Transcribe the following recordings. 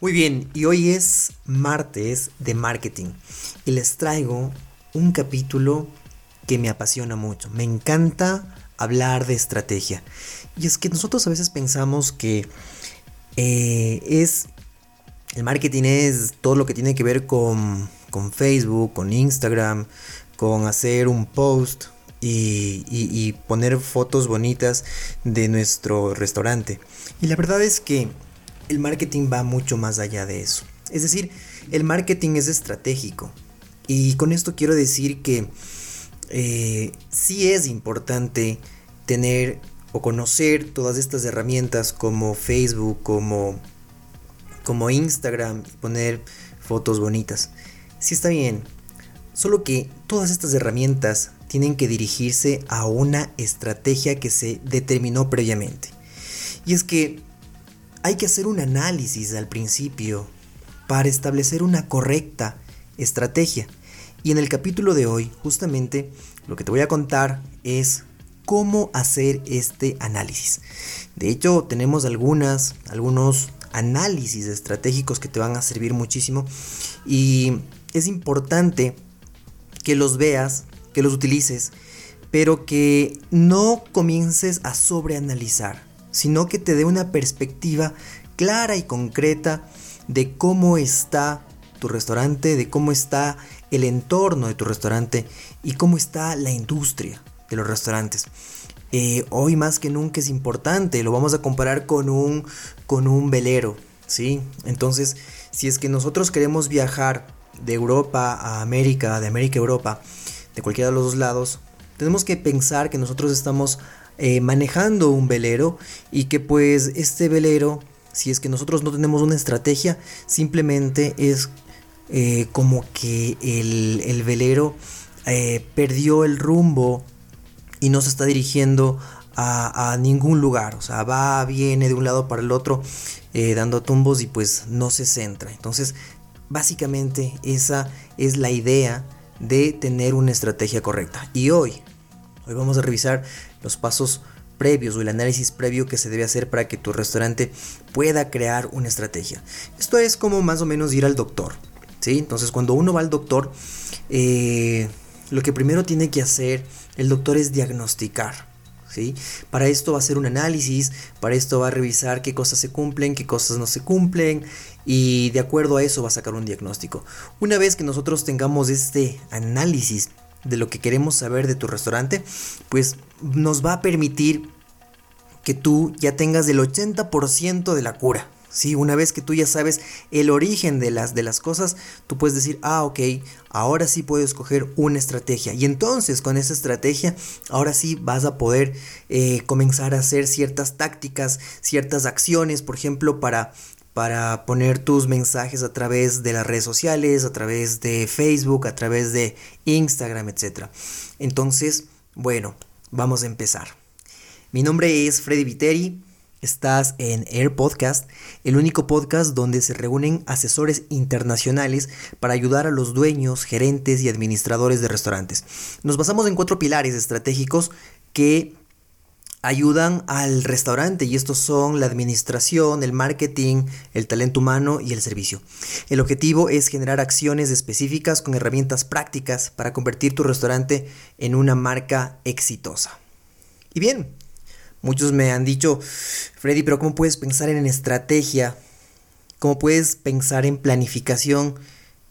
Muy bien, y hoy es martes de marketing y les traigo un capítulo que me apasiona mucho. Me encanta hablar de estrategia. Y es que nosotros a veces pensamos que eh, es el marketing es todo lo que tiene que ver con, con Facebook, con Instagram, con hacer un post y, y- y poner fotos bonitas de nuestro restaurante. Y la verdad es que el marketing va mucho más allá de eso. Es decir, el marketing es estratégico. Y con esto quiero decir que eh, sí es importante tener o conocer todas estas herramientas como Facebook, como, como Instagram, poner fotos bonitas. Sí está bien. Solo que todas estas herramientas tienen que dirigirse a una estrategia que se determinó previamente. Y es que hay que hacer un análisis al principio para establecer una correcta estrategia. Y en el capítulo de hoy, justamente, lo que te voy a contar es cómo hacer este análisis. De hecho, tenemos algunas, algunos análisis estratégicos que te van a servir muchísimo y es importante que los veas, que los utilices, pero que no comiences a sobreanalizar, sino que te dé una perspectiva clara y concreta de cómo está tu restaurante, de cómo está el entorno de tu restaurante y cómo está la industria de los restaurantes. Eh, hoy más que nunca es importante, lo vamos a comparar con un, con un velero, ¿sí? Entonces, si es que nosotros queremos viajar de Europa a América, de América a Europa, de cualquiera de los dos lados, tenemos que pensar que nosotros estamos eh, manejando un velero y que pues este velero, si es que nosotros no tenemos una estrategia, simplemente es eh, como que el, el velero eh, perdió el rumbo y no se está dirigiendo a, a ningún lugar. O sea, va, viene de un lado para el otro dando tumbos y pues no se centra. Entonces, básicamente esa es la idea de tener una estrategia correcta. Y hoy, hoy vamos a revisar los pasos previos o el análisis previo que se debe hacer para que tu restaurante pueda crear una estrategia. Esto es como más o menos ir al doctor. ¿sí? Entonces cuando uno va al doctor, eh, lo que primero tiene que hacer el doctor es diagnosticar. ¿sí? Para esto va a hacer un análisis, para esto va a revisar qué cosas se cumplen, qué cosas no se cumplen y de acuerdo a eso va a sacar un diagnóstico. Una vez que nosotros tengamos este análisis de lo que queremos saber de tu restaurante, pues nos va a permitir que tú ya tengas el 80% de la cura. Sí, una vez que tú ya sabes el origen de las, de las cosas, tú puedes decir, ah, ok, ahora sí puedo escoger una estrategia. Y entonces con esa estrategia, ahora sí vas a poder eh, comenzar a hacer ciertas tácticas, ciertas acciones, por ejemplo, para, para poner tus mensajes a través de las redes sociales, a través de Facebook, a través de Instagram, etc. Entonces, bueno, vamos a empezar. Mi nombre es Freddy Viteri. Estás en Air Podcast, el único podcast donde se reúnen asesores internacionales para ayudar a los dueños, gerentes y administradores de restaurantes. Nos basamos en cuatro pilares estratégicos que ayudan al restaurante y estos son la administración, el marketing, el talento humano y el servicio. El objetivo es generar acciones específicas con herramientas prácticas para convertir tu restaurante en una marca exitosa. Y bien, muchos me han dicho, Freddy, pero ¿cómo puedes pensar en estrategia? ¿Cómo puedes pensar en planificación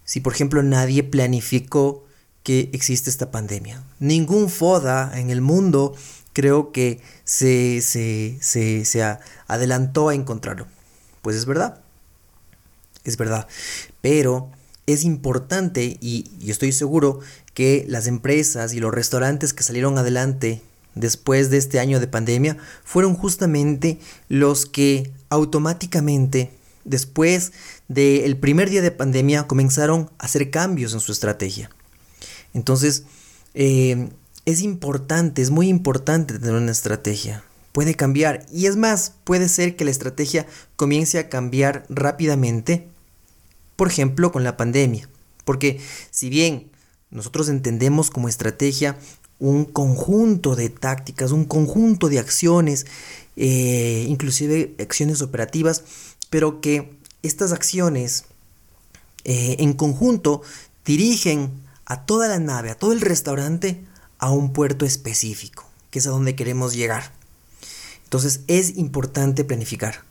si, por ejemplo, nadie planificó que existe esta pandemia? Ningún FODA en el mundo creo que se, se, se, se adelantó a encontrarlo. Pues es verdad. Es verdad. Pero es importante y yo estoy seguro que las empresas y los restaurantes que salieron adelante después de este año de pandemia fueron justamente los que automáticamente después del primer día de pandemia, comenzaron a hacer cambios en su estrategia. Entonces, eh, es importante, es muy importante tener una estrategia. Puede cambiar. Y es más, puede ser que la estrategia comience a cambiar rápidamente. Por ejemplo, con la pandemia. Porque si bien nosotros entendemos como estrategia un conjunto de tácticas, un conjunto de acciones, eh, inclusive acciones operativas, pero que estas acciones eh, en conjunto dirigen a toda la nave, a todo el restaurante, a un puerto específico, que es a donde queremos llegar. Entonces es importante planificar,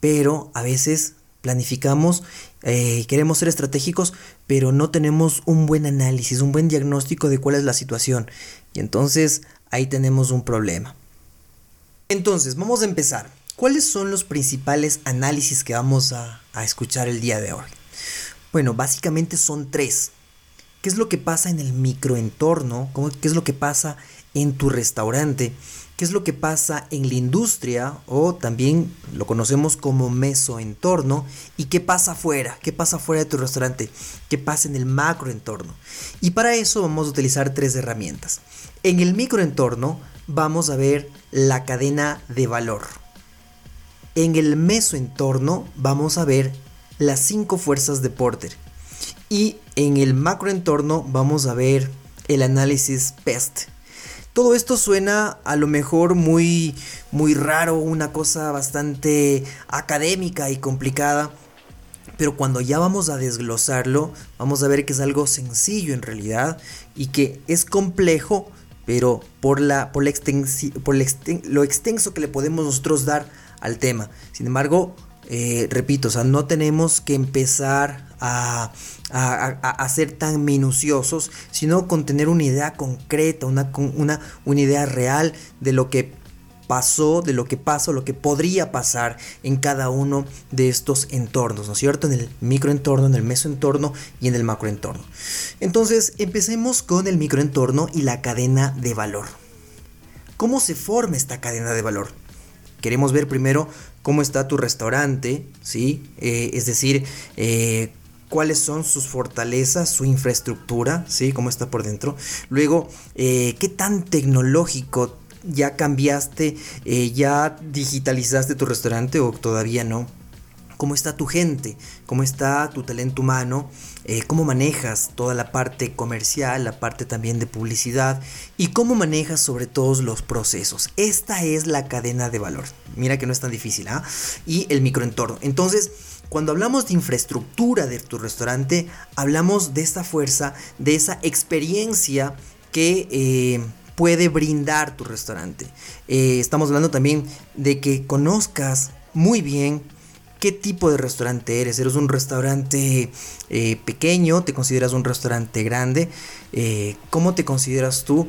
pero a veces planificamos, eh, queremos ser estratégicos, pero no tenemos un buen análisis, un buen diagnóstico de cuál es la situación. Y entonces ahí tenemos un problema. Entonces, vamos a empezar. ¿Cuáles son los principales análisis que vamos a, a escuchar el día de hoy? Bueno, básicamente son tres. ¿Qué es lo que pasa en el microentorno? ¿Qué es lo que pasa en tu restaurante? ¿Qué es lo que pasa en la industria o también lo conocemos como mesoentorno? ¿Y qué pasa afuera? ¿Qué pasa fuera de tu restaurante? ¿Qué pasa en el macroentorno? Y para eso vamos a utilizar tres herramientas. En el microentorno vamos a ver la cadena de valor. En el mesoentorno vamos a ver las cinco fuerzas de Porter. Y en el macroentorno vamos a ver el análisis PEST todo esto suena a lo mejor muy, muy raro, una cosa bastante académica y complicada. Pero cuando ya vamos a desglosarlo, vamos a ver que es algo sencillo en realidad y que es complejo, pero por, la, por, por lo extenso que le podemos nosotros dar al tema. Sin embargo, eh, repito, o sea, no tenemos que empezar a, ser tan minuciosos, sino con tener una idea concreta, una, una, una idea real de lo que pasó, de lo que pasa, lo que podría pasar en cada uno de estos entornos, ¿no es cierto? En el microentorno, en el mesoentorno y en el macroentorno. Entonces, empecemos con el microentorno y la cadena de valor. ¿Cómo se forma esta cadena de valor? Queremos ver primero cómo está tu restaurante, ¿sí? Eh, es decir, eh, cuáles son sus fortalezas, su infraestructura, ¿sí? Cómo está por dentro. Luego, eh, qué tan tecnológico ya cambiaste, ya digitalizaste tu restaurante o todavía no cómo está tu gente, cómo está tu talento humano, eh, cómo manejas toda la parte comercial, la parte también de publicidad y cómo manejas sobre todo los procesos. Esta es la cadena de valor. Mira que no es tan difícil, ¿ah? Y el microentorno. Entonces, cuando hablamos de infraestructura de tu restaurante, hablamos de esta fuerza, de esa experiencia que... Eh, puede brindar tu restaurante. Eh, estamos hablando también de que conozcas muy bien qué tipo de restaurante eres. ¿Eres un restaurante eh, pequeño? ¿Te consideras un restaurante grande? ¿Cómo te consideras tú?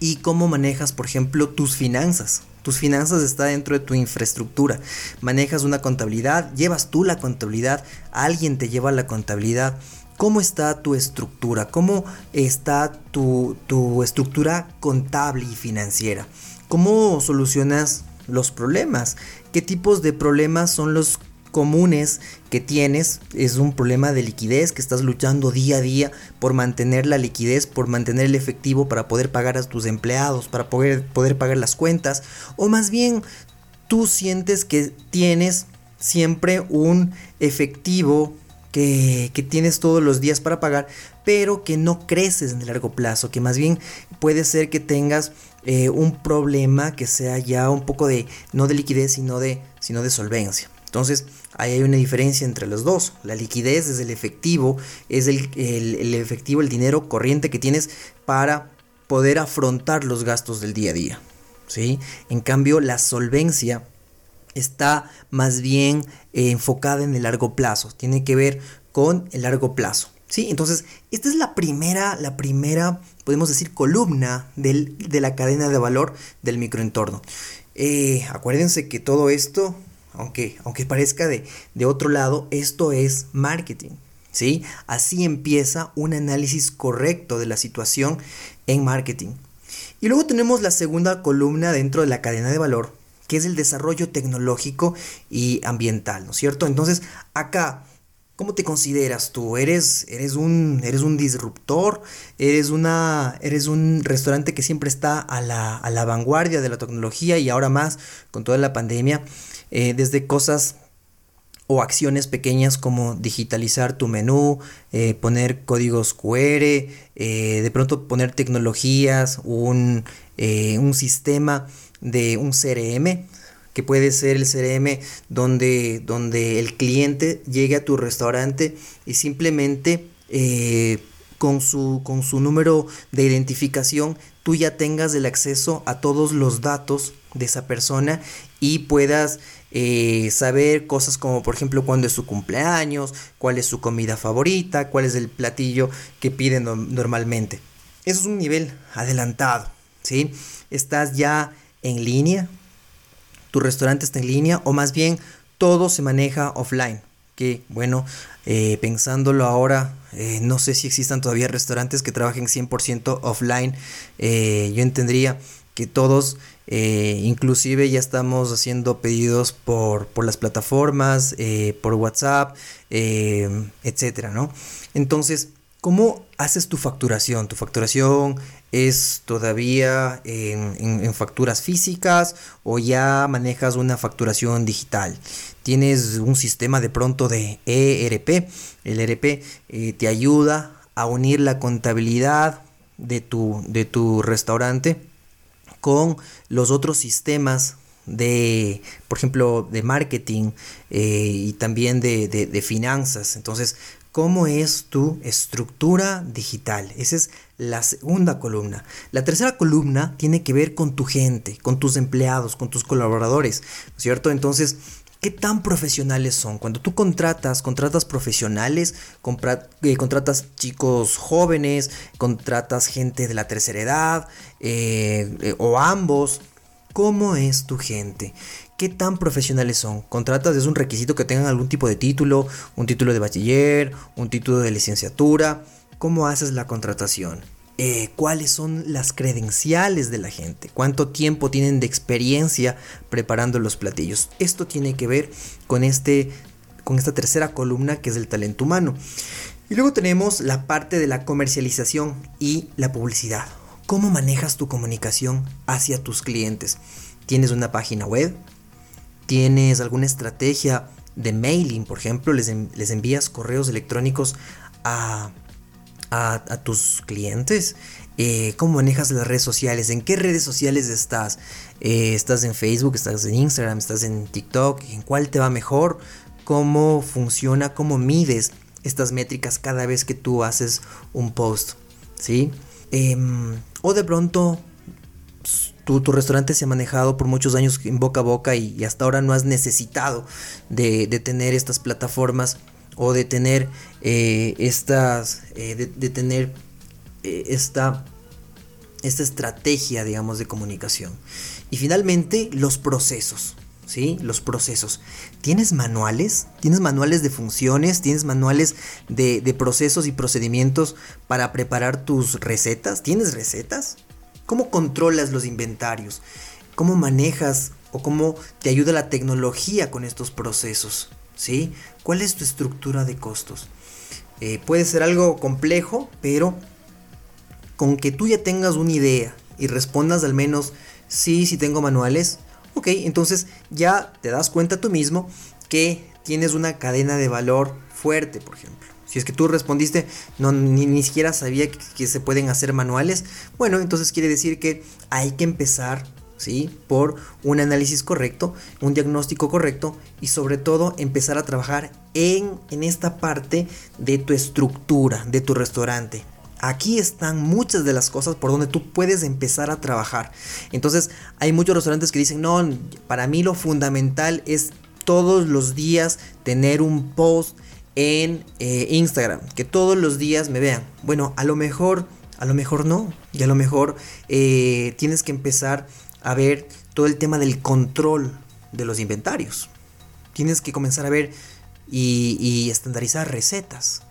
¿Y cómo manejas, por ejemplo, tus finanzas? Tus finanzas está dentro de tu infraestructura. Manejas una contabilidad, llevas tú la contabilidad, alguien te lleva la contabilidad. ¿Cómo está tu estructura? ¿Cómo está tu, tu estructura contable y financiera? ¿Cómo solucionas los problemas. ¿Qué tipos de problemas son los comunes que tienes? Es un problema de liquidez que estás luchando día a día por mantener la liquidez, por mantener el efectivo para poder pagar a tus empleados, para poder, poder pagar las cuentas. O más bien, tú sientes que tienes siempre un efectivo que, que, tienes todos los días para pagar, pero que no creces en el largo plazo, que más bien puede ser que tengas eh, un problema que sea ya un poco de, no de liquidez, sino de, sino de solvencia. Entonces, ahí hay una diferencia entre los dos. La liquidez es el efectivo, es el, el, efectivo, el dinero corriente que tienes para poder afrontar los gastos del día a día. ¿sí? En cambio, la solvencia está más bien eh, enfocada en el largo plazo, tiene que ver con el largo plazo. ¿sí? Entonces, esta es la primera, la primera podemos decir, columna de la cadena de valor del microentorno. Eh, acuérdense que todo esto, aunque, aunque parezca de, de otro lado, esto es marketing. ¿sí? Así empieza un análisis correcto de la situación en marketing. Y luego tenemos la segunda columna dentro de la cadena de valor, que es el desarrollo tecnológico y ambiental, ¿no es cierto? Entonces, acá, ¿cómo te consideras tú? ¿Eres, eres, un, eres un disruptor? ¿Eres, una, ¿Eres un restaurante que siempre está a la, a la vanguardia de la tecnología y ahora más con toda la pandemia? Eh, desde cosas o acciones pequeñas como digitalizar tu menú, eh, poner códigos QR, eh, de pronto poner tecnologías, un, un sistema de un CRM, que puede ser el CRM donde, donde el cliente llegue a tu restaurante y simplemente eh, con, su, con su número de identificación tú ya tengas el acceso a todos los datos de esa persona y puedas eh, saber cosas como por ejemplo cuándo es su cumpleaños, cuál es su comida favorita, cuál es el platillo que piden normalmente. Eso es un nivel adelantado, ¿sí? Estás ya en línea, tu restaurante está en línea o más bien todo se maneja offline. Que bueno, eh, pensándolo ahora, eh, no sé si existan todavía restaurantes que trabajen 100% offline. Eh, yo entendería que todos, inclusive ya estamos haciendo pedidos por, por las plataformas, por WhatsApp, etcétera, ¿no? Entonces, ¿cómo haces tu facturación? ¿Tu facturación es todavía en, facturas físicas o ya manejas una facturación digital. Tienes un sistema de pronto de ERP. El ERP eh, te ayuda a unir la contabilidad de tu, de tu restaurante con los otros sistemas de, por ejemplo, de marketing eh, y también de, de, finanzas. Entonces, ¿cómo es tu estructura digital? Esa es la segunda columna. La tercera columna tiene que ver con tu gente, con tus empleados, con tus colaboradores, ¿cierto? Entonces, ¿qué tan profesionales son? Cuando tú contratas, contratas profesionales, eh, contratas chicos jóvenes, contratas gente de la tercera edad eh, eh, o ambos. ¿Cómo es tu gente? ¿Qué tan profesionales son? ¿Contratas? Es un requisito que tengan algún tipo de título, un título de bachiller, un título de licenciatura ¿Cómo haces la contratación? Eh, cuáles son las credenciales de la gente, cuánto tiempo tienen de experiencia preparando los platillos. Esto tiene que ver con, este, con esta tercera columna que es el talento humano. Y luego tenemos la parte de la comercialización y la publicidad. ¿Cómo manejas tu comunicación hacia tus clientes? ¿Tienes una página web? ¿Tienes alguna estrategia de mailing, por ejemplo? ¿Les, les envías correos electrónicos a a, tus clientes? Eh, ¿Cómo manejas las redes sociales? ¿En qué redes sociales estás? Eh, ¿Estás en Facebook? ¿Estás en Instagram? ¿Estás en TikTok? ¿En cuál te va mejor? ¿Cómo funciona? ¿Cómo mides estas métricas cada vez que tú haces un post? ¿Sí? Em, o de pronto tu, restaurante se ha manejado por muchos años en boca a boca y, hasta ahora no has necesitado de, de tener estas plataformas o de tener eh, estas, eh, de, tener eh, esta, esta estrategia, digamos, de comunicación. Y finalmente, los procesos. ¿Sí? Los procesos. ¿Tienes manuales? ¿Tienes manuales de funciones? ¿Tienes manuales de, de procesos y procedimientos para preparar tus recetas? ¿Tienes recetas? ¿Cómo controlas los inventarios? ¿Cómo manejas o cómo te ayuda la tecnología con estos procesos? ¿Sí? ¿Cuál es tu estructura de costos? Eh, puede ser algo complejo, pero con que tú ya tengas una idea y respondas al menos sí, sí tengo manuales, ok, entonces ya te das cuenta tú mismo que tienes una cadena de valor fuerte, por ejemplo. Si es que tú respondiste, no, ni, siquiera sabía que, se pueden hacer manuales, bueno, entonces quiere decir que hay que empezar ¿sí? Por un análisis correcto, un diagnóstico correcto y sobre todo empezar a trabajar en, en esta parte de tu estructura, de tu restaurante. Aquí están muchas de las cosas por donde tú puedes empezar a trabajar. Entonces hay muchos restaurantes que dicen, no, para mí lo fundamental es todos los días tener un post en eh, Instagram, que todos los días me vean. Bueno, a lo mejor, a lo mejor no, y a lo mejor eh, tienes que empezar a ver todo el tema del control de los inventarios. Tienes que comenzar a ver y, estandarizar recetas.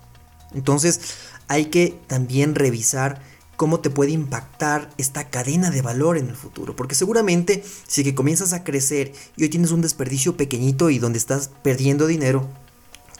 Entonces hay que también revisar cómo te puede impactar esta cadena de valor en el futuro. Porque seguramente si que comienzas a crecer y hoy tienes un desperdicio pequeñito y donde estás perdiendo dinero,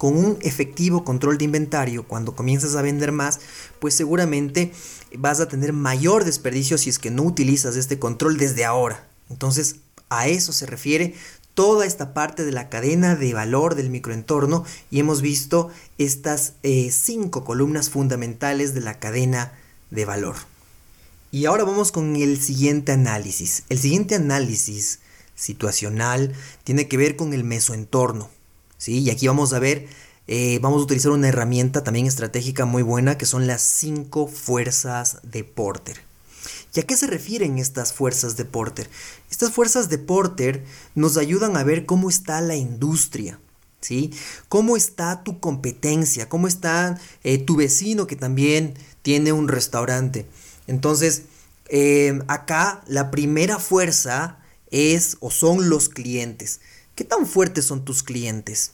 con un efectivo control de inventario, cuando comienzas a vender más, pues seguramente vas a tener mayor desperdicio si es que no utilizas este control desde ahora. Entonces, a eso se refiere toda esta parte de la cadena de valor del microentorno y hemos visto estas eh, cinco columnas fundamentales de la cadena de valor. Y ahora vamos con el siguiente análisis. El siguiente análisis situacional tiene que ver con el mesoentorno. ¿Sí? Y aquí vamos a ver, eh, vamos a utilizar una herramienta también estratégica muy buena que son las cinco fuerzas de Porter. ¿Y a qué se refieren estas fuerzas de Porter? Estas fuerzas de Porter nos ayudan a ver cómo está la industria, ¿sí? ¿Cómo está tu competencia? ¿Cómo está eh, tu vecino que también tiene un restaurante? Entonces, eh, acá la primera fuerza es o son los clientes. ¿Qué tan fuertes son tus clientes?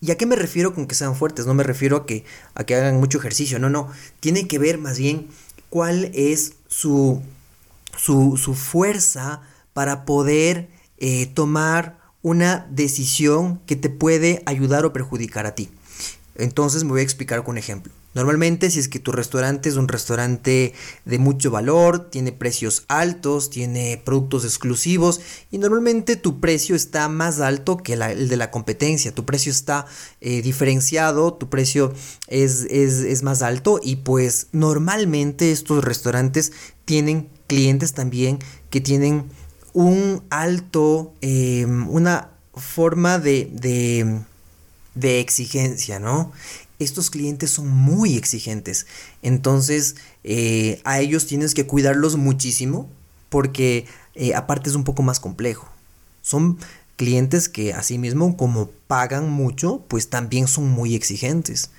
¿Y a qué me refiero con que sean fuertes? No me refiero a que, a que hagan mucho ejercicio, no, no. Tiene que ver más bien cuál es su, su, fuerza para poder eh, tomar una decisión que te puede ayudar o perjudicar a ti. Entonces me voy a explicar con un ejemplo. Normalmente si es que tu restaurante es un restaurante de mucho valor, tiene precios altos, tiene productos exclusivos y normalmente tu precio está más alto que el de la competencia, tu precio está eh, diferenciado, tu precio es, es, más alto y pues normalmente estos restaurantes tienen clientes también que tienen un alto, em, una forma de, de exigencia, ¿no? Estos clientes son muy exigentes. Entonces, eh, a ellos tienes que cuidarlos muchísimo porque eh, aparte es un poco más complejo. Son clientes que asimismo como pagan mucho, pues también son muy exigentes.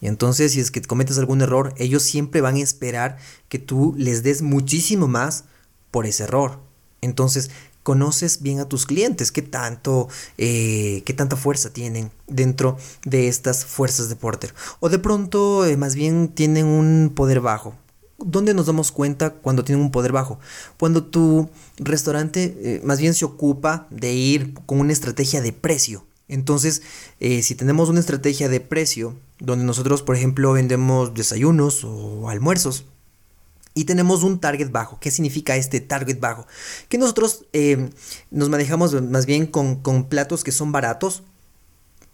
Y entonces si es que cometes algún error, ellos siempre van a esperar que tú les des muchísimo más por ese error. Entonces conoces bien a tus clientes, qué tanto, eh, qué tanta fuerza tienen dentro de estas fuerzas de Porter. O de pronto, eh, más bien, tienen un poder bajo. ¿Dónde nos damos cuenta cuando tienen un poder bajo? Cuando tu restaurante eh, más bien se ocupa de ir con una estrategia de precio. Entonces, si tenemos una estrategia de precio, donde nosotros, por ejemplo, vendemos desayunos o almuerzos, y tenemos un target bajo. ¿Qué significa este target bajo? Que nosotros eh, nos manejamos más bien con, con platos que son baratos,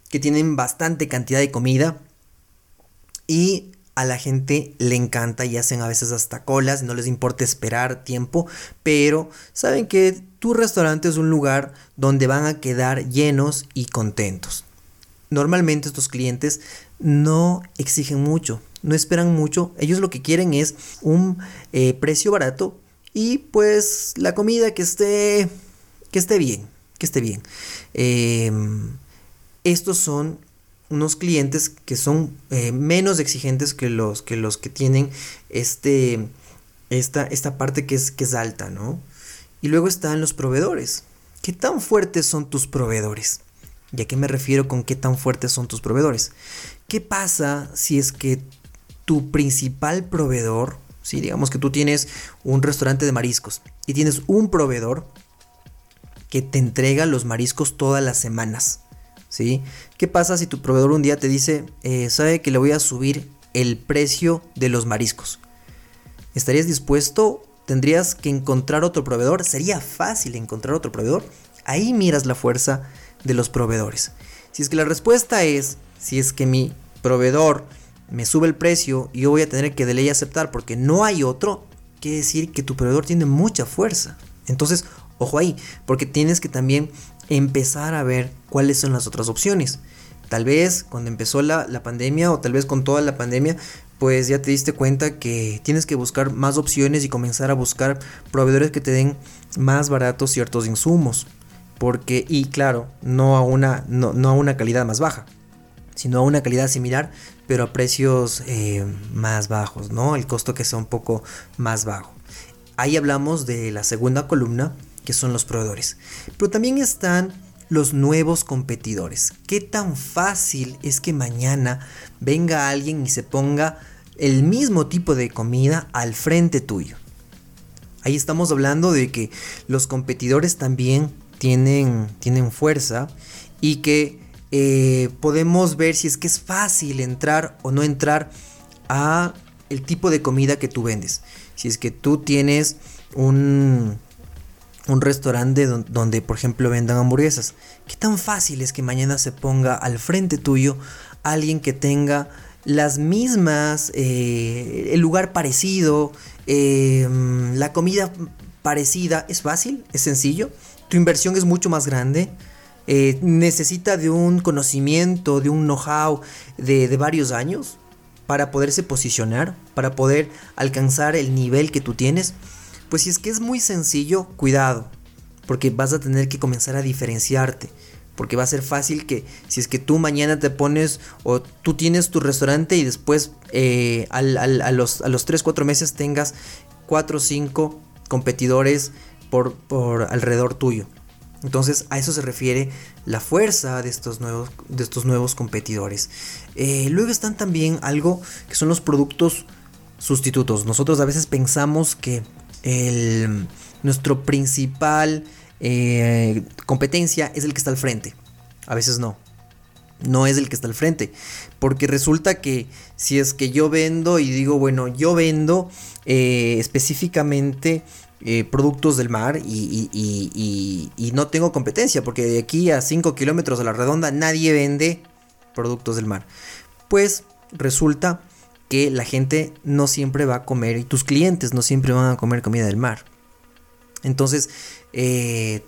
que tienen bastante cantidad de comida y a la gente le encanta y hacen a veces hasta colas, no les importa esperar tiempo, pero saben que tu restaurante es un lugar donde van a quedar llenos y contentos. Normalmente estos clientes no exigen mucho, no esperan mucho, ellos lo que quieren es un eh, precio barato y pues la comida que esté, que esté bien, que esté bien. Em, estos son unos clientes que son eh, menos exigentes que los que, los que tienen este, esta, esta parte que es, que es alta, ¿no? Y luego están los proveedores. ¿Qué tan fuertes son tus proveedores? ¿Y a qué me refiero con qué tan fuertes son tus proveedores? ¿Qué pasa si es que tu principal proveedor, si digamos que tú tienes un restaurante de mariscos y tienes un proveedor que te entrega los mariscos todas las semanas, ¿sí? ¿Qué pasa si tu proveedor un día te dice, eh, sabe que le voy a subir el precio de los mariscos? ¿Estarías dispuesto? ¿Tendrías que encontrar otro proveedor? ¿Sería fácil encontrar otro proveedor? Ahí miras la fuerza de los proveedores. Si es que la respuesta es, si es que mi proveedor me sube el precio y yo voy a tener que de ley aceptar porque no hay otro, quiere decir que tu proveedor tiene mucha fuerza. Entonces, ojo ahí, porque tienes que también empezar a ver cuáles son las otras opciones. Tal vez cuando empezó la, la, pandemia o tal vez con toda la pandemia, pues ya te diste cuenta que tienes que buscar más opciones y comenzar a buscar proveedores que te den más baratos ciertos insumos. Porque, y claro, no a una, no, no a una calidad más baja, sino a una calidad similar, pero a precios eh, más bajos, ¿no? El costo que sea un poco más bajo. Ahí hablamos de la segunda columna, que son los proveedores. Pero también están los nuevos competidores. ¿Qué tan fácil es que mañana venga alguien y se ponga el mismo tipo de comida al frente tuyo. Ahí estamos hablando de que los competidores también tienen, tienen fuerza y que eh, podemos ver si es que es fácil entrar o no entrar a el tipo de comida que tú vendes. Si es que tú tienes un, un restaurante donde, por ejemplo, vendan hamburguesas, ¿qué tan fácil es que mañana se ponga al frente tuyo alguien que tenga las mismas, eh, el lugar parecido, em, la comida parecida? ¿Es fácil? ¿Es sencillo? ¿Tu inversión es mucho más grande? Eh, necesita de un conocimiento, de un know-how de, varios años para poderse posicionar, para poder alcanzar el nivel que tú tienes. Pues si es que es muy sencillo, cuidado, porque vas a tener que comenzar a diferenciarte. Porque va a ser fácil que si es que tú mañana te pones o tú tienes tu restaurante y después eh, a, los, a los 3, 4 meses tengas 4 o 5 competidores por, por alrededor tuyo. Entonces a eso se refiere la fuerza de estos nuevos, de estos nuevos competidores. Eh, luego están también algo que son los productos sustitutos. Nosotros a veces pensamos que el, nuestro principal eh, competencia es el que está al frente. A veces no. No es el que está al frente. Porque resulta que si es que yo vendo y digo, bueno, yo vendo eh, específicamente eh, productos del mar y, no tengo competencia porque de aquí a 5 kilómetros a la redonda nadie vende productos del mar. Pues resulta que la gente no siempre va a comer y tus clientes no siempre van a comer comida del mar. Entonces eh,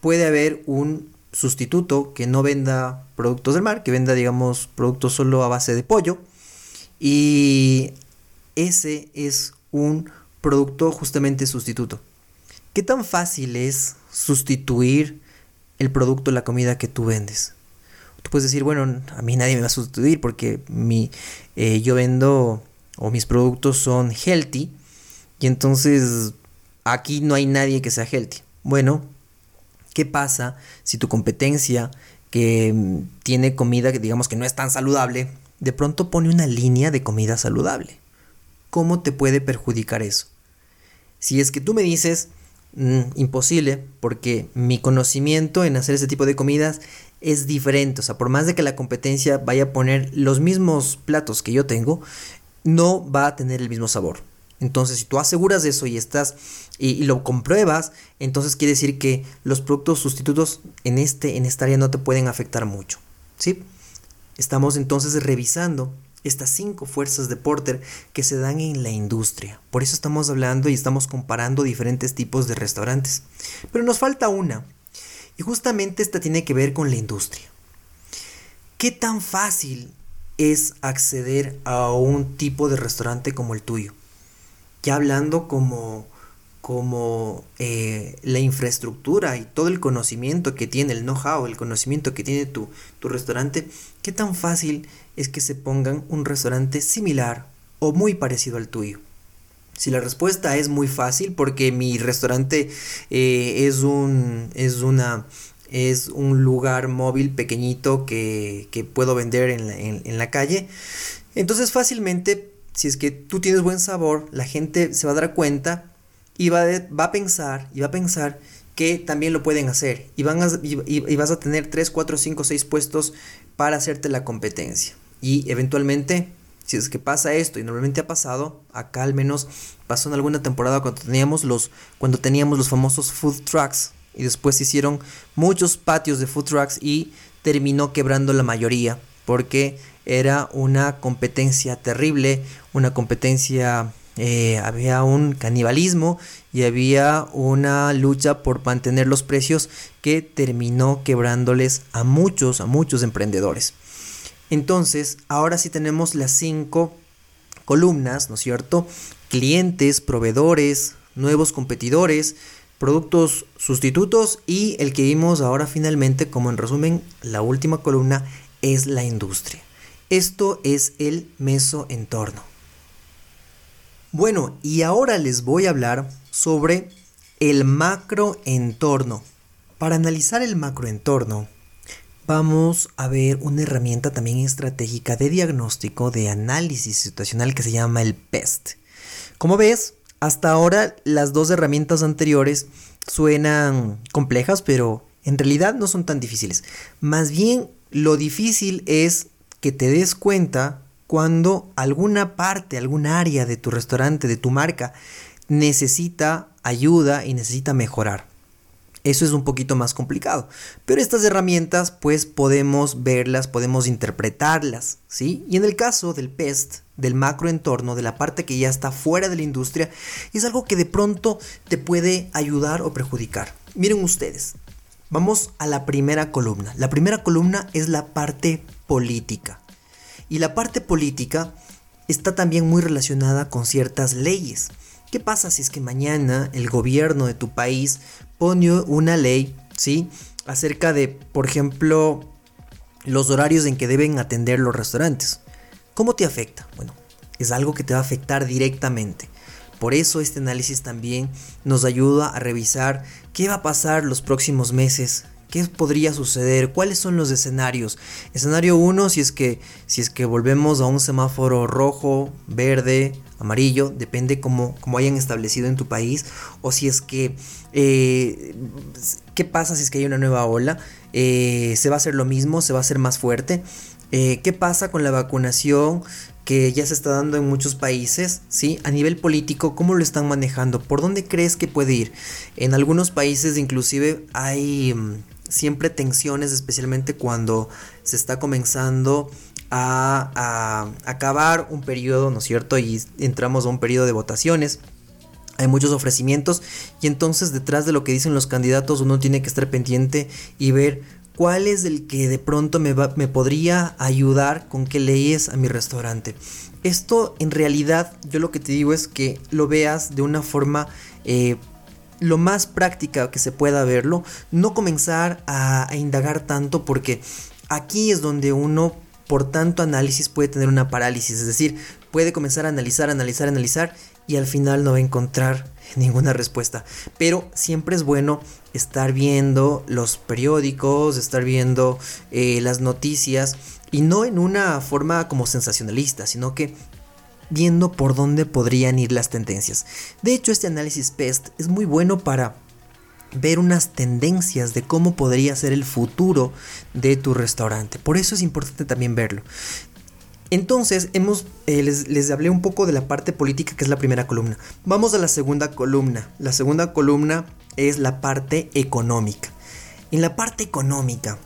puede haber un sustituto que no venda productos del mar, que venda digamos productos solo a base de pollo y ese es un producto justamente sustituto. ¿Qué tan fácil es sustituir el producto, la comida que tú vendes? Tú puedes decir, bueno, a mí nadie me va a sustituir porque mi, eh, yo vendo o mis productos son healthy y entonces aquí no hay nadie que sea healthy. Bueno, ¿qué pasa si tu competencia que mm, tiene comida que digamos que no es tan saludable, de pronto pone una línea de comida saludable? ¿Cómo te puede perjudicar eso? Si es que tú me dices, mm, imposible, porque mi conocimiento en hacer ese tipo de comidas es diferente. O sea, por más de que la competencia vaya a poner los mismos platos que yo tengo, no va a tener el mismo sabor. Entonces, si tú aseguras eso y estás y, y, lo compruebas, entonces quiere decir que los productos sustitutos en este en esta área no te pueden afectar mucho, ¿sí? Estamos entonces revisando estas cinco fuerzas de Porter que se dan en la industria. Por eso estamos hablando y estamos comparando diferentes tipos de restaurantes. Pero nos falta una. Y justamente esta tiene que ver con la industria. ¿Qué tan fácil es acceder a un tipo de restaurante como el tuyo? Ya hablando como como eh, la infraestructura y todo el conocimiento que tiene, el know-how, el conocimiento que tiene tu, tu restaurante, ¿qué tan fácil es que se pongan un restaurante similar o muy parecido al tuyo? Si la respuesta es muy fácil, porque mi restaurante eh, es un. es una. es un lugar móvil pequeñito que, que puedo vender en la, en la calle. Entonces fácilmente, si es que tú tienes buen sabor, la gente se va a dar cuenta y va, a pensar, y va a pensar que también lo pueden hacer. Y, van y, vas a tener 3, 4, 5, 6 puestos para hacerte la competencia. Y eventualmente, si es que pasa esto, y normalmente ha pasado, acá al menos pasó en alguna temporada cuando teníamos los, cuando teníamos los famosos food trucks. Y después se hicieron muchos patios de food trucks y terminó quebrando la mayoría. Porque era una competencia terrible, una competencia eh, había un canibalismo y había una lucha por mantener los precios que terminó quebrándoles a muchos, a muchos emprendedores. Entonces, ahora sí tenemos las cinco columnas, ¿no es cierto? Clientes, proveedores, nuevos competidores, productos sustitutos y el que vimos ahora finalmente, como en resumen, la última columna es la industria. Esto es el mesoentorno. Bueno, y ahora les voy a hablar sobre el macroentorno. Para analizar el macroentorno, vamos a ver una herramienta también estratégica de diagnóstico de análisis situacional que se llama el PEST. Como ves, hasta ahora las dos herramientas anteriores suenan complejas, pero en realidad no son tan difíciles. Más bien, lo difícil es que te des cuenta cuando alguna parte, algún área de tu restaurante, de tu marca, necesita ayuda y necesita mejorar. Eso es un poquito más complicado. Pero estas herramientas pues podemos verlas, podemos interpretarlas, ¿sí? Y en el caso del PEST, del macroentorno, de la parte que ya está fuera de la industria, es algo que de pronto te puede ayudar o perjudicar. Miren ustedes, vamos a la primera columna. La primera columna es la parte política. Y la parte política está también muy relacionada con ciertas leyes. ¿Qué pasa si es que mañana el gobierno de tu país pone una ley, ¿sí? Acerca de, por ejemplo, los horarios en que deben atender los restaurantes. ¿Cómo te afecta? Bueno, es algo que te va a afectar directamente. Por eso este análisis también nos ayuda a revisar qué va a pasar los próximos meses, qué podría suceder, cuáles son los escenarios. Escenario 1 si es que si es que volvemos a un semáforo rojo, verde, amarillo, depende cómo, hayan establecido en tu país, o si es que, eh, ¿qué pasa si es que hay una nueva ola? Eh, ¿Se va a hacer lo mismo? ¿Se va a hacer más fuerte? Eh, ¿Qué pasa con la vacunación que ya se está dando en muchos países? ¿sí? A nivel político, ¿cómo lo están manejando? ¿Por dónde crees que puede ir? En algunos países inclusive hay mm, siempre tensiones, especialmente cuando se está comenzando a, acabar un periodo, ¿no es cierto? Y entramos a un periodo de votaciones hay muchos ofrecimientos y entonces detrás de lo que dicen los candidatos uno tiene que estar pendiente y ver cuál es el que de pronto me, me podría ayudar con qué leyes a mi restaurante. Esto en realidad yo lo que te digo es que lo veas de una forma eh, lo más práctica que se pueda verlo, no comenzar a indagar tanto porque aquí es donde uno por tanto análisis puede tener una parálisis, es decir, puede comenzar a analizar, analizar, analizar y al final no va a encontrar ninguna respuesta. Pero siempre es bueno estar viendo los periódicos, estar viendo eh, las noticias y no en una forma como sensacionalista, sino que viendo por dónde podrían ir las tendencias. De hecho, este análisis PEST es muy bueno para ver unas tendencias de cómo podría ser el futuro de tu restaurante. Por eso es importante también verlo. Entonces, hemos, eh, les, les, hablé un poco de la parte política, que es la primera columna. Vamos a la segunda columna. La segunda columna es la parte económica. En la parte económica,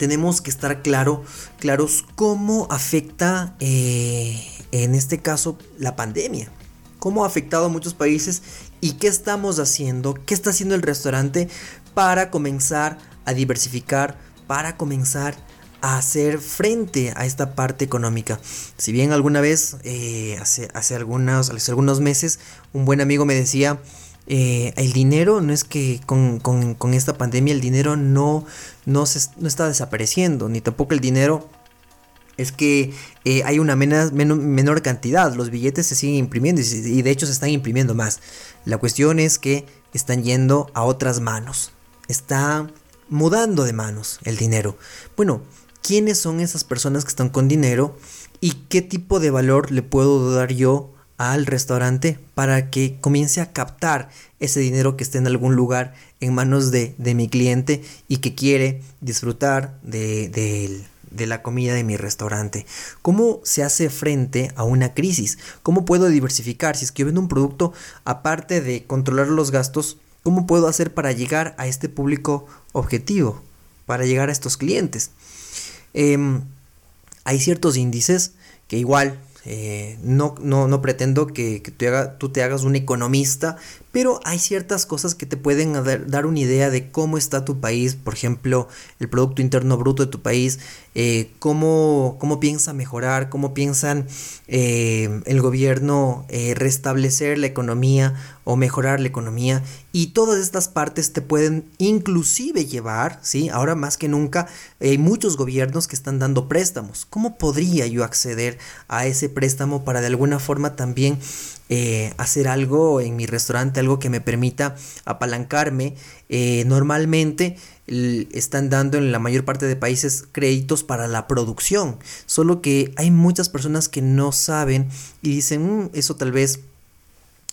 tenemos que estar claro, claros cómo afecta, eh, en este caso, la pandemia cómo ha afectado a muchos países y qué estamos haciendo, qué está haciendo el restaurante para comenzar a diversificar, para comenzar a hacer frente a esta parte económica. Si bien alguna vez, eh, hace, hace, algunos, hace algunos meses, un buen amigo me decía, eh, el dinero no es que con, esta pandemia el dinero no, no, se, no está desapareciendo, ni tampoco el dinero es que eh, hay una menor, cantidad, los billetes se siguen imprimiendo y, de hecho se están imprimiendo más. La cuestión es que están yendo a otras manos, está mudando de manos el dinero. Bueno, ¿quiénes son esas personas que están con dinero y qué tipo de valor le puedo dar yo al restaurante para que comience a captar ese dinero que esté en algún lugar en manos de, mi cliente y que quiere disfrutar de, de, de la comida de mi restaurante? ¿Cómo se hace frente a una crisis? ¿Cómo puedo diversificar? Si es que yo vendo un producto, aparte de controlar los gastos, ¿cómo puedo hacer para llegar a este público objetivo? Para llegar a estos clientes. Em, hay ciertos índices que igual eh, no, no, no, pretendo que, tú, tú, te hagas un economista, pero hay ciertas cosas que te pueden dar, una idea de cómo está tu país, por ejemplo, el Producto Interno Bruto de tu país, eh, cómo, cómo, piensa mejorar, cómo piensan eh, el gobierno restablecer la economía o mejorar la economía. Y todas estas partes te pueden inclusive llevar, ¿sí? Ahora más que nunca hay muchos gobiernos que están dando préstamos. ¿Cómo podría yo acceder a ese préstamo para de alguna forma también eh, hacer algo en mi restaurante, algo que me permita apalancarme. Eh, normalmente están dando en la mayor parte de países créditos para la producción, solo que hay muchas personas que no saben y dicen, mm, eso tal vez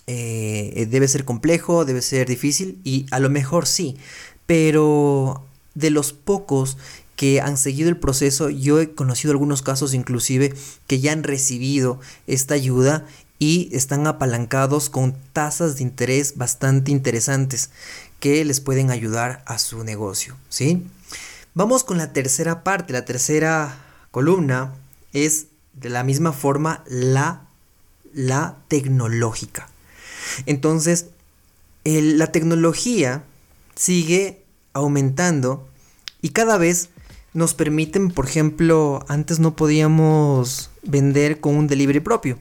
eh, debe ser complejo, debe ser difícil y a lo mejor sí, pero de los pocos que han seguido el proceso, yo he conocido algunos casos inclusive que ya han recibido esta ayuda y están apalancados con tasas de interés bastante interesantes que les pueden ayudar a su negocio, ¿sí? Vamos con la tercera parte, la tercera columna es de la misma forma la, la tecnológica. Entonces, la tecnología sigue aumentando y cada vez nos permiten, por ejemplo, antes no podíamos vender con un delivery propio.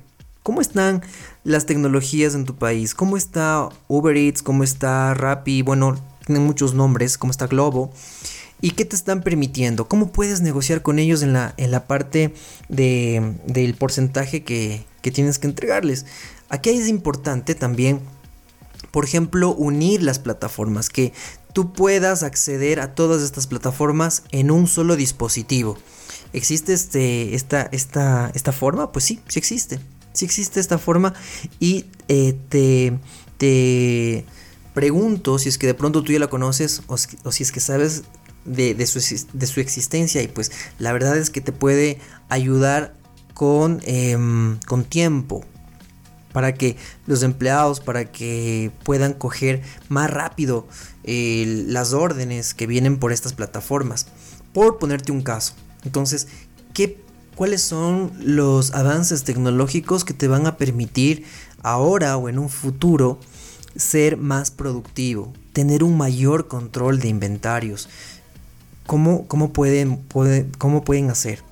¿Cómo están las tecnologías en tu país? ¿Cómo está Uber Eats? ¿Cómo está Rappi? Bueno, tienen muchos nombres. ¿Cómo está Globo? ¿Y qué te están permitiendo? ¿Cómo puedes negociar con ellos en la, en la parte de, del porcentaje que, que tienes que entregarles? Aquí es importante también, por ejemplo, unir las plataformas, que tú puedas acceder a todas estas plataformas en un solo dispositivo. ¿Existe este, esta, esta, esta forma? Pues sí, sí existe si existe esta forma y eh, te, te pregunto si es que de pronto tú ya la conoces o, si es que sabes de, su, existencia y pues la verdad es que te puede ayudar con, em, con tiempo para que los empleados, para que puedan coger más rápido las órdenes que vienen por estas plataformas. Por ponerte un caso. Entonces, ¿qué cuáles son los avances tecnológicos que te van a permitir ahora o en un futuro ser más productivo, tener un mayor control de inventarios. ¿Cómo, cómo, pueden, cómo pueden hacer?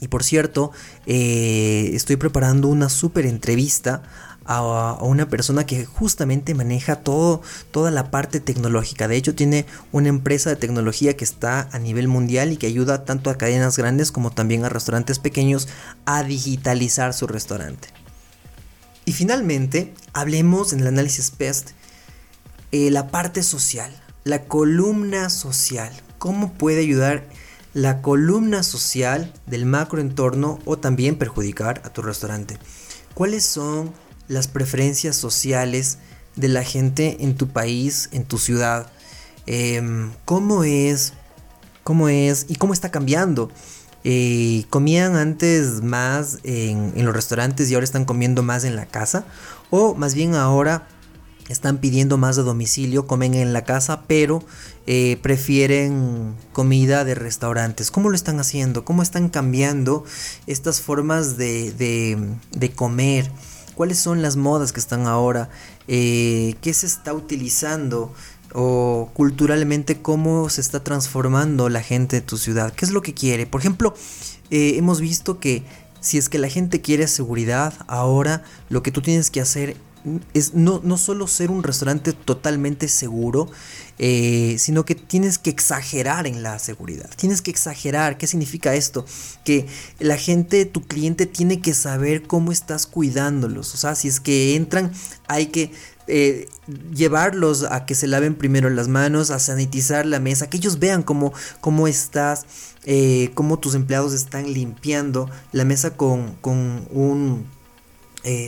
Y por cierto, eh, estoy preparando una super entrevista a, una persona que justamente maneja toda la parte tecnológica. De hecho, tiene una empresa de tecnología que está a nivel mundial y que ayuda tanto a cadenas grandes como también a restaurantes pequeños a digitalizar su restaurante. Y finalmente, hablemos en el análisis PEST eh, la parte social, la columna social. ¿Cómo puede ayudar la columna social del macroentorno o también perjudicar a tu restaurante? ¿Cuáles son las preferencias sociales de la gente en tu país, en tu ciudad. Em, ¿Cómo es? ¿Cómo es? ¿Y cómo está cambiando? Eh, ¿Comían antes más en, los restaurantes y ahora están comiendo más en la casa? ¿O más bien ahora están pidiendo más de domicilio, comen en la casa, pero eh, prefieren comida de restaurantes. ¿Cómo lo están haciendo? ¿Cómo están cambiando estas formas de, de comer? Cuáles son las modas que están ahora, eh, qué se está utilizando o culturalmente cómo se está transformando la gente de tu ciudad, qué es lo que quiere. Por ejemplo, eh, hemos visto que si es que la gente quiere seguridad, ahora lo que tú tienes que hacer es no, no solo ser un restaurante totalmente seguro, eh, sino que tienes que exagerar en la seguridad. Tienes que exagerar. ¿Qué significa esto? Que la gente, tu cliente, tiene que saber cómo estás cuidándolos. O sea, si es que entran, hay que eh, llevarlos a que se laven primero las manos, a sanitizar la mesa, que ellos vean cómo, cómo estás, eh, cómo tus empleados están limpiando la mesa con, con un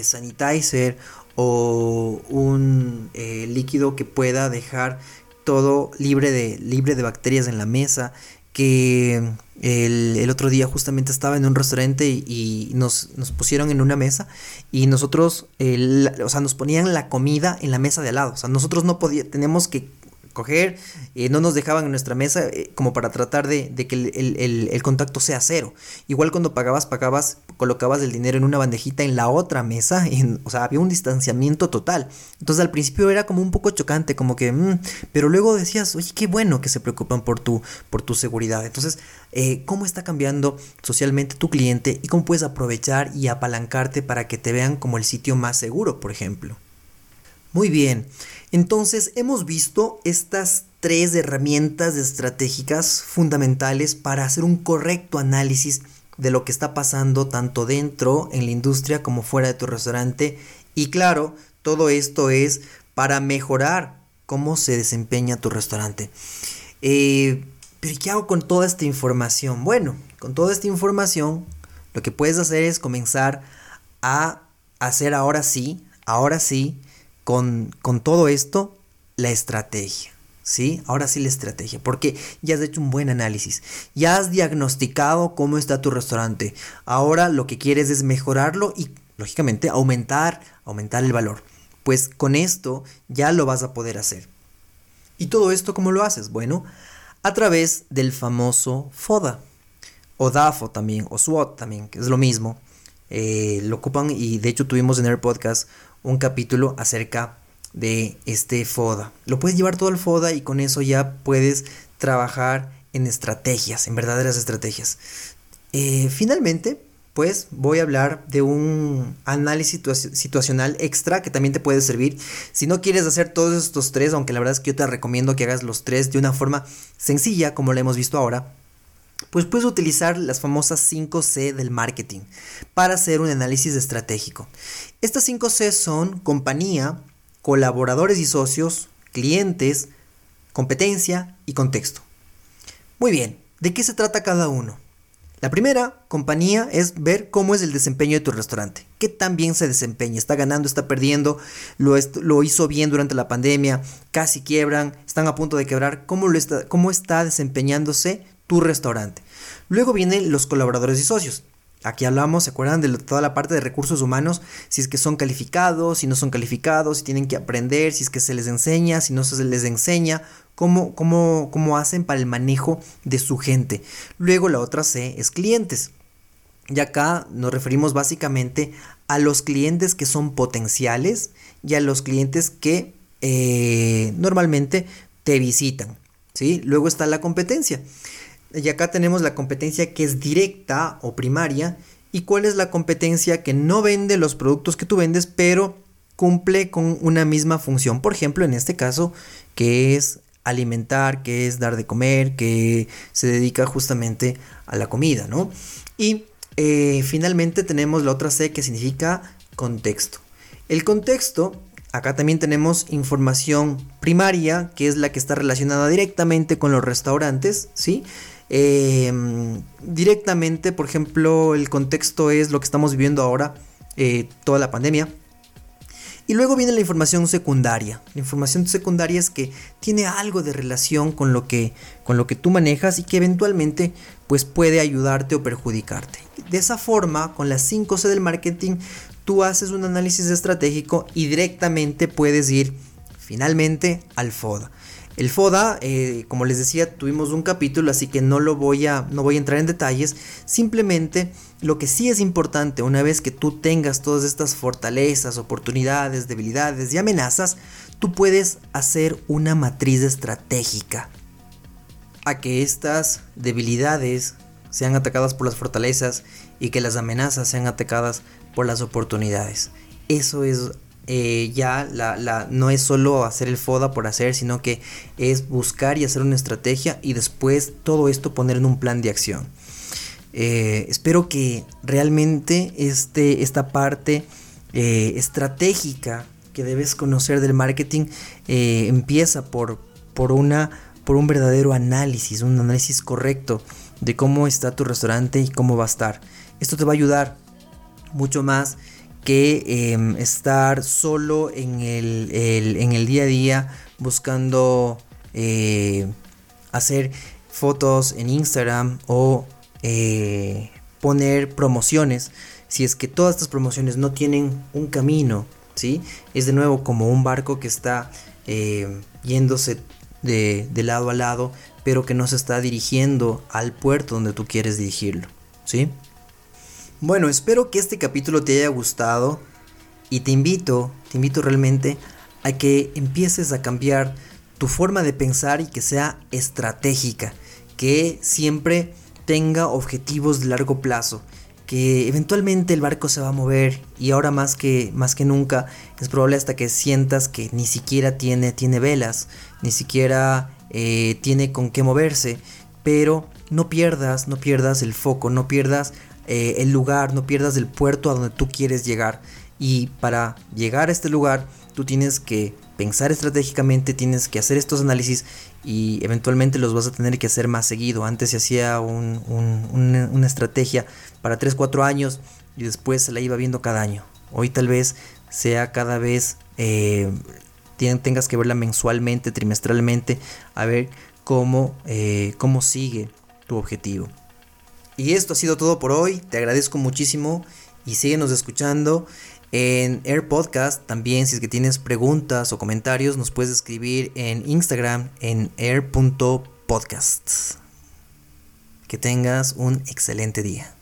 sanitizer o un eh, líquido que pueda dejar todo libre de, libre de bacterias en la mesa. Que el, otro día justamente estaba en un restaurante y, nos, pusieron en una mesa y nosotros, o sea, nos ponían la comida en la mesa de al lado. O sea, nosotros no podíamos, tenemos que coger, eh, no nos dejaban en nuestra mesa eh, como para tratar de, que el, contacto sea cero. Igual cuando pagabas, pagabas, colocabas el dinero en una bandejita en la otra mesa, en, o sea, había un distanciamiento total. Entonces al principio era como un poco chocante, como que, mm", pero luego decías, oye, qué bueno que se preocupan por tu, por tu seguridad. Entonces, eh, ¿cómo está cambiando socialmente tu cliente y cómo puedes aprovechar y apalancarte para que te vean como el sitio más seguro, por ejemplo? Muy bien, entonces hemos visto estas tres herramientas estratégicas fundamentales para hacer un correcto análisis de lo que está pasando tanto dentro en la industria como fuera de tu restaurante Y claro, todo esto es para mejorar cómo se desempeña tu restaurante. Eh, pero ¿qué hago con toda esta información? Bueno, con toda esta información, lo que puedes hacer es comenzar a hacer ahora sí, ahora sí, con, con todo esto, la estrategia. ¿Sí? Ahora sí la estrategia, porque ya has hecho un buen análisis, ya has diagnosticado cómo está tu restaurante. Ahora lo que quieres es mejorarlo y, lógicamente, aumentar, aumentar el valor. Pues con esto ya lo vas a poder hacer. ¿Y todo esto cómo lo haces? Bueno, a través del famoso FODA, o DAFO también, o SWOT también, que es lo mismo. Eh, lo ocupan y de hecho tuvimos en el podcast un capítulo acerca de este FODA. Lo puedes llevar todo al FODA y con eso ya puedes trabajar en estrategias, en verdaderas estrategias. Eh, finalmente, pues voy a hablar de un análisis situacional extra que también te puede servir. Si no quieres hacer todos estos tres, aunque la verdad es que yo te recomiendo que hagas los tres de una forma sencilla, como lo hemos visto ahora, pues puedes utilizar las famosas 5C del marketing para hacer un análisis estratégico. Estas 5C son compañía, colaboradores y socios, clientes, competencia y contexto. Muy bien, ¿de qué se trata cada uno? La primera compañía es ver cómo es el desempeño de tu restaurante, qué tan bien se desempeña, está ganando, está perdiendo, lo, hizo bien durante la pandemia, casi quiebran, están a punto de quebrar, cómo está desempeñándose tu restaurante. Luego vienen los colaboradores y socios. Aquí hablamos, ¿se acuerdan de toda la parte de recursos humanos? Si es que son calificados, si no son calificados, si tienen que aprender, si es que se les enseña, si no se les enseña, cómo, cómo, cómo hacen para el manejo de su gente. Luego la otra C es clientes. Y acá nos referimos básicamente a los clientes que son potenciales y a los clientes que eh, normalmente te visitan. ¿sí? Luego está la competencia. Y acá tenemos la competencia que es directa o primaria. ¿Y cuál es la competencia que no vende los productos que tú vendes, pero cumple con una misma función? Por ejemplo, en este caso, que es alimentar, que es dar de comer, que se dedica justamente a la comida, ¿no? Y eh, finalmente tenemos la otra C que significa contexto. El contexto, acá también tenemos información primaria, que es la que está relacionada directamente con los restaurantes, ¿sí? Em, directamente, por ejemplo, el contexto es lo que estamos viviendo ahora, eh, toda la pandemia. Y luego viene la información secundaria. La información secundaria es que tiene algo de relación con lo que, con lo que tú manejas y que eventualmente pues, puede ayudarte o perjudicarte. De esa forma, con las 5C del marketing, tú haces un análisis estratégico y directamente puedes ir finalmente al FODA. El FODA, eh, como les decía, tuvimos un capítulo, así que no lo voy a, no voy a entrar en detalles. Simplemente lo que sí es importante, una vez que tú tengas todas estas fortalezas, oportunidades, debilidades y amenazas, tú puedes hacer una matriz estratégica a que estas debilidades sean atacadas por las fortalezas y que las amenazas sean atacadas por las oportunidades. Eso es eh, ya la, no es solo hacer el FODA por hacer, sino que es buscar y hacer una estrategia y después todo esto poner en un plan de acción. Eh, espero que realmente este, esta parte eh, estratégica que debes conocer del marketing empieza por, por, una, por un verdadero análisis, un análisis correcto de cómo está tu restaurante y cómo va a estar. Esto te va a ayudar mucho más que em, estar solo en el, en el, día a día buscando eh, hacer fotos en Instagram o eh, poner promociones. Si es que todas estas promociones no tienen un camino, ¿sí? Es de nuevo como un barco que está em, yéndose de, de, lado a lado, pero que no se está dirigiendo al puerto donde tú quieres dirigirlo, ¿sí? Bueno, espero que este capítulo te haya gustado y te invito, te invito realmente a que empieces a cambiar tu forma de pensar y que sea estratégica, que siempre tenga objetivos de largo plazo, que eventualmente el barco se va a mover y ahora más que más que nunca es probable hasta que sientas que ni siquiera tiene tiene velas, ni siquiera eh, tiene con qué moverse, pero no pierdas, no pierdas el foco, no pierdas eh, el lugar, no pierdas el puerto a donde tú quieres llegar. Y para llegar a este lugar, tú tienes que pensar estratégicamente, tienes que hacer estos análisis y eventualmente los vas a tener que hacer más seguido. Antes se hacía una estrategia para 3-4 años y después se la iba viendo cada año. Hoy tal vez sea cada vez eh, tengas que verla mensualmente, trimestralmente, a ver cómo, eh, cómo sigue tu objetivo. Y esto ha sido todo por hoy. Te agradezco muchísimo y síguenos escuchando en Air Podcast. También, si es que tienes preguntas o comentarios, nos puedes escribir en Instagram en air.podcast. Que tengas un excelente día.